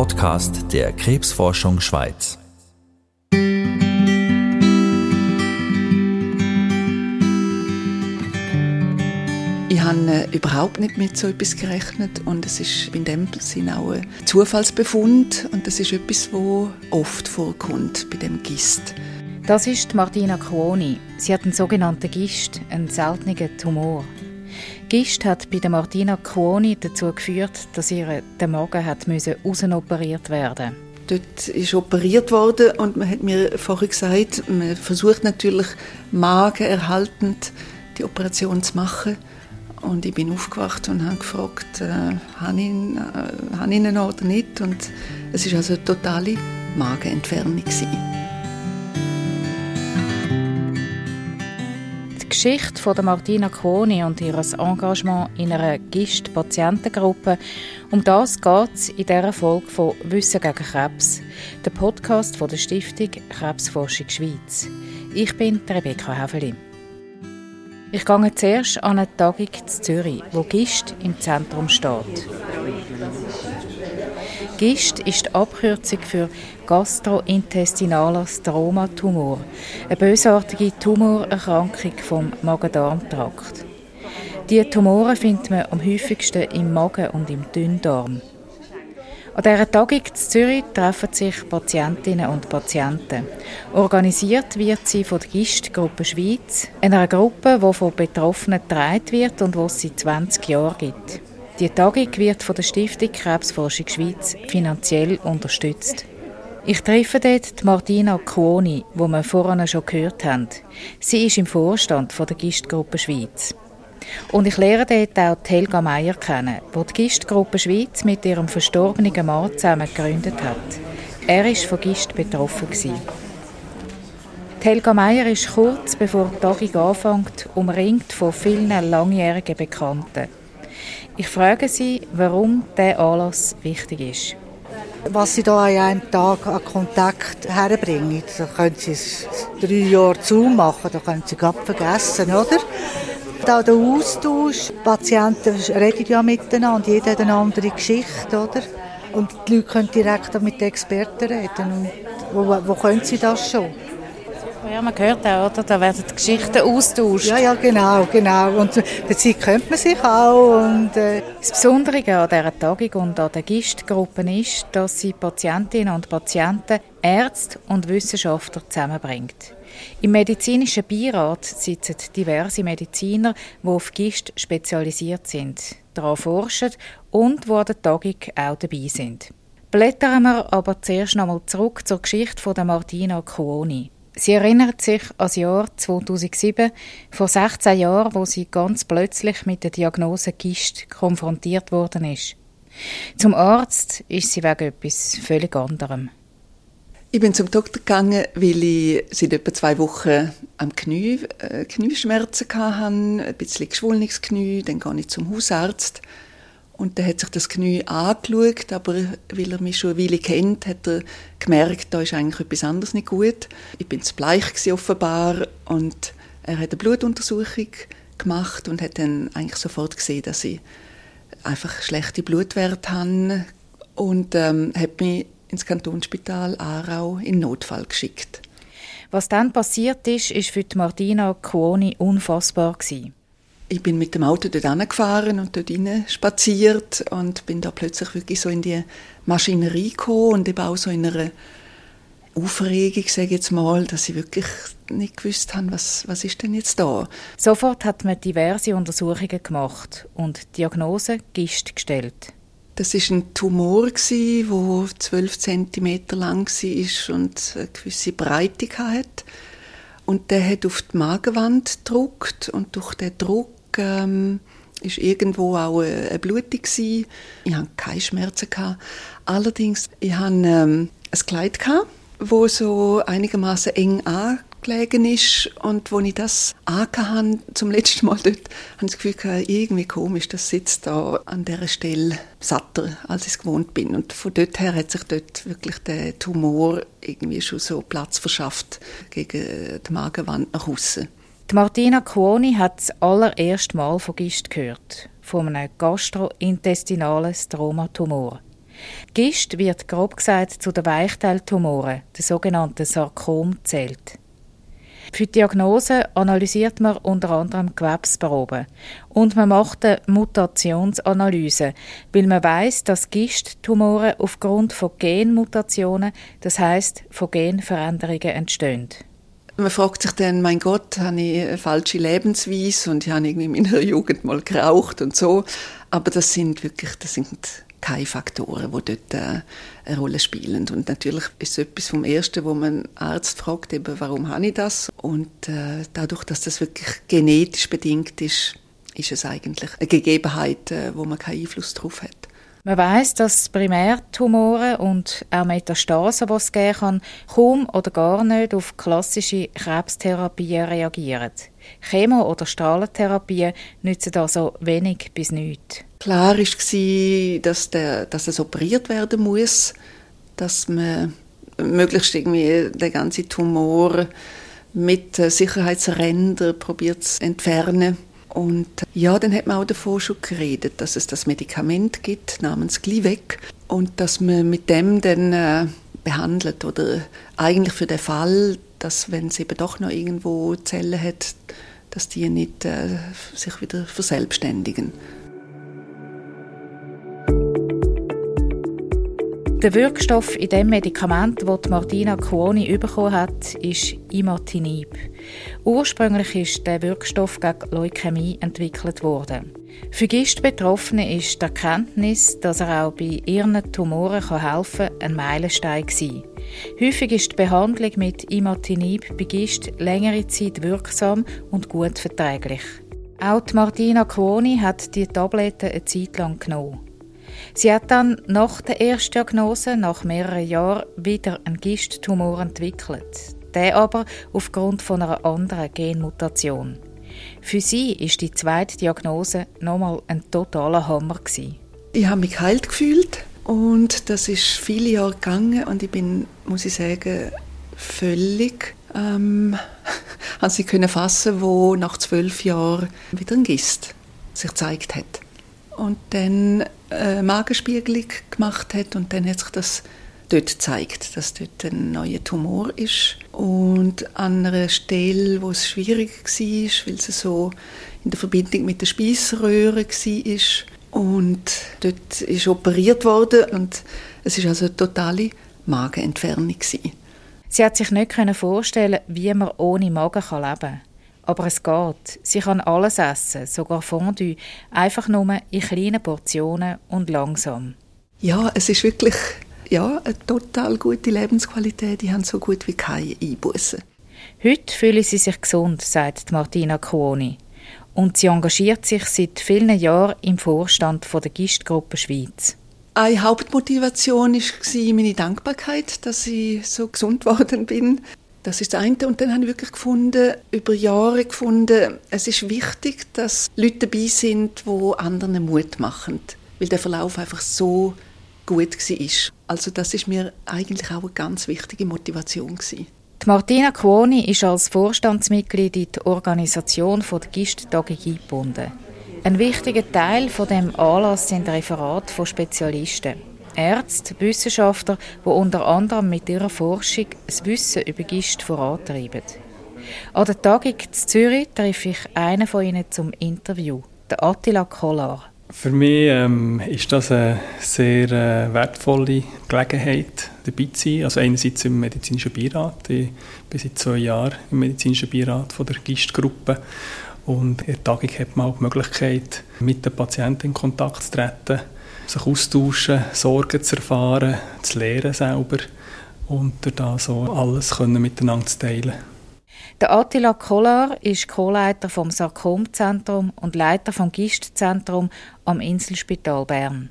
Podcast der Krebsforschung Schweiz. Ich habe äh, überhaupt nicht mit so etwas gerechnet und es ist in dem Sinne auch ein Zufallsbefund und das ist etwas, wo oft vorkommt bei dem Gist. Das ist Martina Cuoni. Sie hat einen sogenannten Gist, einen seltenen Tumor. Gist hat bei der Martina Cuoni dazu geführt, dass ihr der Magen hat müssen operiert werden Dort ist operiert worden und man hat mir vorher gesagt, man versucht natürlich magenerhaltend die Operation zu machen. Und ich bin aufgewacht und habe gefragt, äh, habe ich, äh, habe ich ihn oder nicht? Und es war also eine totale Magenentfernung. Gewesen. Geschichte von Martina Cuoni und ihr Engagement in einer GIST-Patientengruppe, um das geht es in dieser Folge von «Wissen gegen Krebs», der Podcast von der Stiftung Krebsforschung Schweiz. Ich bin Rebecca Häfeli. Ich gehe zuerst an eine Tagung in Zürich, wo GIST im Zentrum steht. GIST ist die Abkürzung für gastrointestinaler Stromatumor, eine bösartige Tumorerkrankung vom Magen-Darm-Trakt. Diese Tumoren findet man am häufigsten im Magen und im Dünndarm. An dieser Tagung in Zürich treffen sich Patientinnen und Patienten. Organisiert wird sie von der GIST-Gruppe Schweiz, einer Gruppe, die von Betroffenen getragen wird und die es seit 20 Jahren gibt. Die Tagung wird von der Stiftung Krebsforschung Schweiz finanziell unterstützt. Ich treffe dort die Martina Cuoni, die wir vorhin schon gehört haben. Sie ist im Vorstand der GIST-Gruppe Schweiz. Und ich lerne dort auch Helga Meier kennen, die die Gistgruppe Schweiz mit ihrem verstorbenen Mann zusammen gegründet hat. Er war von Gist betroffen. Helga Meier ist kurz bevor die Tagung anfängt, umringt von vielen langjährigen Bekannten. Ich frage sie, warum dieser Anlass wichtig ist. Was sie da an einem Tag an Kontakt herbringen, da können sie es drei Jahre zumachen, da können sie gerade vergessen, oder? Auch der Austausch, die Patienten reden ja miteinander jeder hat eine andere Geschichte, oder? Und die Leute können direkt mit den Experten reden. Und wo, wo können sie das schon? Ja, man hört auch, oder? Da werden die Geschichten austauscht. Ja, ja, genau, genau. Und der Zeit kennt man sich auch. Und, äh das Besondere an dieser Tagung und an den GIST-Gruppen ist, dass sie Patientinnen und Patienten, Ärzte und Wissenschaftler zusammenbringt. Im medizinischen Beirat sitzen diverse Mediziner, die auf Gist spezialisiert sind, daran forschen und die an der Tagung auch dabei sind. Blättern wir aber zuerst nochmal zurück zur Geschichte von Martina Cuoni. Sie erinnert sich an das Jahr 2007, vor 16 Jahren, wo sie ganz plötzlich mit der Diagnose Gist konfrontiert worden ist. Zum Arzt ist sie wegen etwas völlig anderem. Ich bin zum Doktor gegangen, weil ich seit etwa zwei Wochen am Knie äh, Knieschmerzen hatte, ein bisschen geschwollenes Knie. Dann gehe ich zum Hausarzt und der hat sich das Knie angeschaut, aber weil er mich schon eine Weile kennt, hat er gemerkt, da ist eigentlich etwas anderes nicht gut. Ich bin zu bleich offenbar und er hat eine Blutuntersuchung gemacht und hat dann eigentlich sofort gesehen, dass ich einfach schlechte Blutwerte habe und ähm, hat mich ins Kantonsspital Aarau in Notfall geschickt. Was dann passiert ist, ist für Martina Cuoni unfassbar gewesen. Ich bin mit dem Auto dort gefahren und dort rein spaziert und bin da plötzlich wirklich so in die Maschinerie gekommen und eben auch so in einer Aufregung, sage ich jetzt mal, dass ich wirklich nicht gewusst habe, was, was ist denn jetzt da. Sofort hat man diverse Untersuchungen gemacht und Diagnose Gist gestellt. Das ist ein Tumor der 12 cm lang war und eine gewisse Breite hatte. Und der hat auf die Magenwand gedruckt und durch den Druck ähm, ist irgendwo auch eine Blutung gewesen. Ich hatte keine Schmerzen Allerdings, ich hatte ähm, ein Kleid gehabt, wo so einigermaßen eng an gelegen ist und wo ich das habe, zum letzten Mal dort, habe ich das Gefühl gehabt, irgendwie komisch, das sitzt da an dieser Stelle satter, als ich es gewohnt bin. Und von dort her hat sich dort wirklich der Tumor irgendwie schon so Platz verschafft gegen die Magenwand nach außen. Die Martina Cuoni hat das allererste Mal von Gist gehört, von einem gastrointestinalen Stromatumor. Gist wird grob gesagt zu den Weichteiltumoren, den sogenannten Sarkom, zählt. Für die Diagnose analysiert man unter anderem Gewebsproben und man macht eine Mutationsanalyse, weil man weiß, dass Gisttumore aufgrund von Genmutationen, das heißt von Genveränderungen entstehen. Man fragt sich dann, mein Gott, habe ich eine falsche Lebensweise und ich habe irgendwie in meiner Jugend mal geraucht und so. Aber das sind wirklich, das sind keine Faktoren, die dort äh, eine Rolle spielen. Und natürlich ist es etwas vom Ersten, wo man Arzt fragt, eben, warum habe ich das? Und äh, dadurch, dass das wirklich genetisch bedingt ist, ist es eigentlich eine Gegebenheit, äh, wo man keinen Einfluss darauf hat. Man weiß, dass Primärtumore und auch Metastasen, die es geben kann, kaum oder gar nicht auf klassische Krebstherapien reagieren. Chemo- oder Strahlentherapien nützen also wenig bis nichts. Klar war, dass, der, dass es operiert werden muss, dass man möglichst irgendwie den ganzen Tumor mit Sicherheitsrändern probiert zu entfernen und ja, dann hat man auch davon schon geredet, dass es das Medikament gibt namens Glivec und dass man mit dem dann äh, behandelt oder eigentlich für den Fall, dass wenn es eben doch noch irgendwo Zellen hat, dass die nicht äh, sich wieder verselbstständigen. Der Wirkstoff in dem Medikament, das Martina Cuoni bekommen hat, ist Imatinib. Ursprünglich ist der Wirkstoff gegen Leukämie entwickelt worden. Für Gist-Betroffene ist die Erkenntnis, dass er auch bei ihren Tumoren helfen kann, ein Meilenstein gewesen. Häufig ist die Behandlung mit Imatinib bei Gist längere Zeit wirksam und gut verträglich. Auch Martina Cuoni hat die Tabletten eine Zeit lang genommen. Sie hat dann nach der ersten Diagnose, nach mehreren Jahren, wieder einen Gisttumor entwickelt. Der aber aufgrund von einer anderen Genmutation. Für sie ist die zweite Diagnose nochmal ein totaler Hammer. Ich habe mich geheilt gefühlt und das ist viele Jahre gegangen und ich bin, muss ich sagen, völlig ähm, an sie können fassen, wo nach zwölf Jahren wieder ein Gist sich gezeigt hat und dann äh, Magenspiegelung gemacht hat und dann hat sich das dort gezeigt, dass dort ein neuer Tumor ist. Und an einer Stelle, wo es schwierig war, weil es so in der Verbindung mit der Speiseröhre war. Und dort ist operiert worden und es ist also eine totale Magenentfernung. Sie hat sich nicht vorstellen wie man ohne Magen leben kann. Aber es geht. Sie kann alles essen, sogar Fondue, einfach nur in kleinen Portionen und langsam. Ja, es ist wirklich ja, eine total gute Lebensqualität. Die haben so gut wie keine Einbußen. Heute fühlen sie sich gesund, sagt Martina Cuoni. Und sie engagiert sich seit vielen Jahren im Vorstand der Gistgruppe Schweiz. Eine Hauptmotivation war meine Dankbarkeit, dass ich so gesund geworden bin. Das ist das eine. Und dann habe ich wirklich gefunden, über Jahre gefunden, es ist wichtig, dass Leute dabei sind, die anderen Mut machen. Weil der Verlauf einfach so gut war. Also das ist mir eigentlich auch eine ganz wichtige Motivation. Gewesen. Die Martina Cuoni ist als Vorstandsmitglied in die Organisation der Gist-Tagung eingebunden. Ein wichtiger Teil von dem Anlass sind Referate von Spezialisten. Ärzte, Wissenschaftler, die unter anderem mit ihrer Forschung das Wissen über Gist vorantreiben. An der Tagung in Zürich treffe ich einen von ihnen zum Interview, den Attila Kollar. Für mich ähm, ist das eine sehr äh, wertvolle Gelegenheit, dabei zu sein. Also einerseits im medizinischen Beirat. Ich bin seit zwei Jahren im medizinischen Beirat von der GIST-Gruppe. Und in der Tagung hat man auch die Möglichkeit, mit den Patienten in Kontakt zu treten sich austauschen, Sorgen zu erfahren, zu lernen selber und da so alles können miteinander zu teilen. Der Attila Kollar ist Co-Leiter vom Sarkomzentrum und Leiter vom Gistzentrum am Inselspital Bern.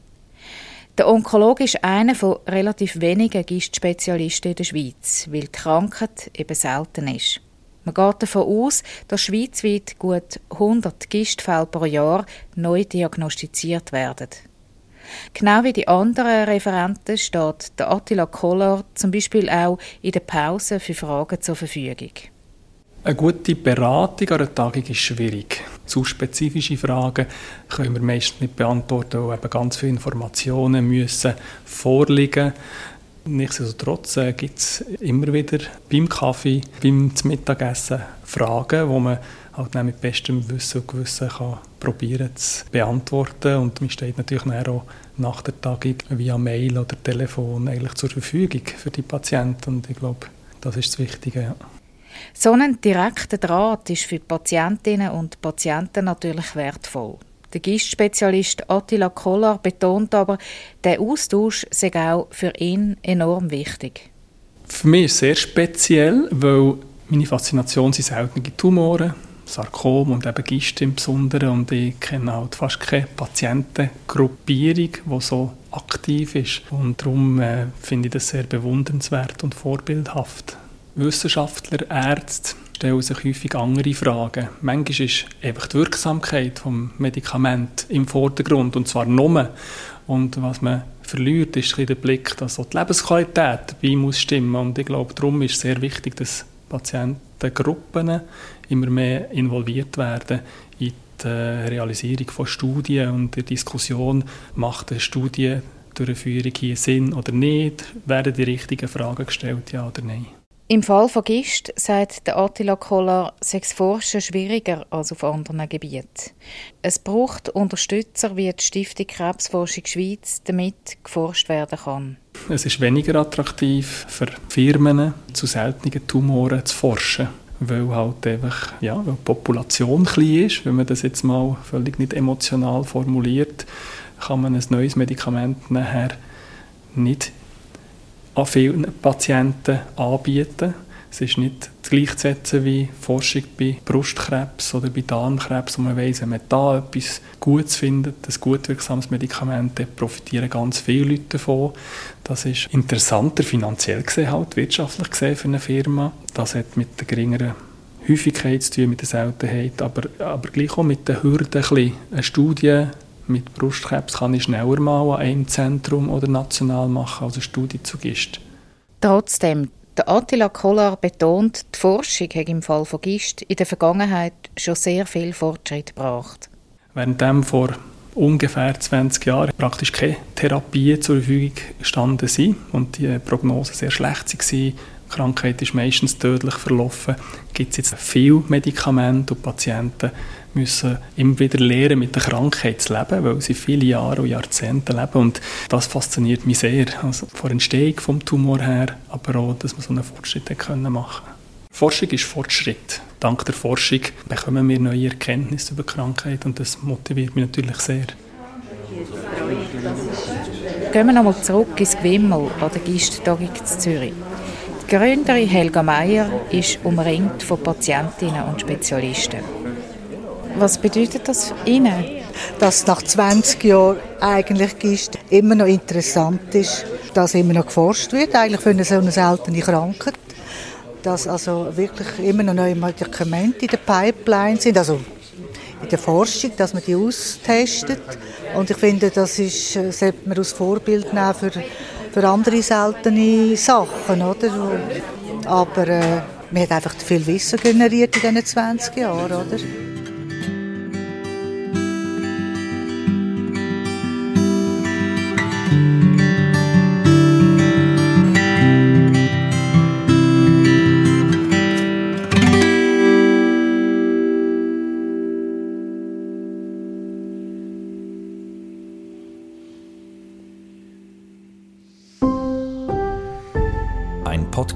Der Onkologe ist einer von relativ wenigen Gistspezialisten in der Schweiz, weil die Krankheit eben selten ist. Man geht davon aus, dass schweizweit gut 100 Gistfälle pro Jahr neu diagnostiziert werden. Genau wie die anderen Referenten steht der Attila Koller zum Beispiel auch in der Pause für Fragen zur Verfügung. Eine gute Beratung an einer Tagung ist schwierig. zu spezifische Fragen können wir meist nicht beantworten, weil eben ganz viele Informationen müssen vorliegen Nichtsdestotrotz äh, gibt es immer wieder beim Kaffee, beim Mittagessen Fragen, die man halt mit bestem Wissen und Gewissen kann probieren zu beantworten. Und man steht natürlich auch nach der Tagung via Mail oder Telefon eigentlich zur Verfügung für die Patienten. Und ich glaube, das ist das Wichtige. Ja. So ein direkter Draht ist für die Patientinnen und Patienten natürlich wertvoll. Der Gistspezialist Attila Kollar betont aber, der Austausch sei auch für ihn enorm wichtig. Für mich ist es sehr speziell, weil meine Faszination sind seltene Tumore, Sarkom und eben Gist im Besonderen. Und ich kenne halt fast keine Patientengruppierung, die so aktiv ist. Und darum äh, finde ich das sehr bewundernswert und vorbildhaft. Wissenschaftler, Ärzte stellen sich häufig andere Fragen. Manchmal ist einfach die Wirksamkeit des Medikaments im Vordergrund, und zwar nur. Und was man verliert, ist der Blick, dass auch die Lebensqualität dabei muss stimmen. Und ich glaube, darum ist es sehr wichtig, dass Patientengruppen immer mehr involviert werden in die Realisierung von Studien und der Diskussion, macht eine Studiendurchführung hier Sinn oder nicht, werden die richtigen Fragen gestellt, ja oder nein. Im Fall von Gist sagt der Attila Kollar, sei das Forschen schwieriger als auf anderen Gebieten. Es braucht Unterstützer wie die Stiftung Krebsforschung Schweiz, damit geforscht werden kann. Es ist weniger attraktiv für Firmen, zu seltenen Tumoren zu forschen weil halt einfach, ja, weil die Population klein ist, wenn man das jetzt mal völlig nicht emotional formuliert, kann man ein neues Medikament nachher nicht an vielen Patienten anbieten. Es ist nicht gleichzusetzen wie Forschung bei Brustkrebs oder bei Darmkrebs, wo man weiss, wenn man da etwas Gutes findet, ein gut wirksames Medikament, dann profitieren ganz viele Leute davon. Das ist interessanter finanziell gesehen, halt, wirtschaftlich gesehen für eine Firma. Das hat mit der geringeren Häufigkeit zu tun, mit der Seltenheit, aber, aber gleich auch mit den Hürden. Ein eine Studie mit Brustkrebs kann ich schneller mal an einem Zentrum oder national machen als eine Studie zu GIST. Trotzdem, der Attila Kollar betont, die Forschung hat im Fall von GIST in der Vergangenheit schon sehr viel Fortschritt gebracht. Während dem vor ungefähr 20 Jahren praktisch keine Therapie zur Verfügung gestanden sind und die Prognosen sehr schlecht waren, die Krankheit ist meistens tödlich verlaufen, gibt es jetzt viele Medikamente und Patienten müssen immer wieder lernen, mit der Krankheit zu leben, weil sie viele Jahre und Jahrzehnte leben. Und das fasziniert mich sehr. Also von der Entstehung vom Tumor her, aber auch, dass man so einen Fortschritt können machen Forschung ist Fortschritt. Dank der Forschung bekommen wir neue Erkenntnisse über Krankheit und das motiviert mich natürlich sehr. Gehen wir nochmal zurück ins Gwimmel an der Gist-Tagung in Zürich. Die Gründerin Helga Meier ist umringt von Patientinnen und Spezialisten. Was bedeutet das Ihnen? Dass nach 20 Jahren eigentlich Gist immer noch interessant ist, dass immer noch geforscht wird, eigentlich für eine so eine seltene Krankheit. Dass also wirklich immer noch neue Medikamente in der Pipeline sind, also in der Forschung, dass man die austestet. Und ich finde, das ist, äh, sollte man als Vorbild nehmen für, für andere seltene Sachen, oder? Aber äh, man hat einfach viel Wissen generiert in diesen 20 Jahren, oder?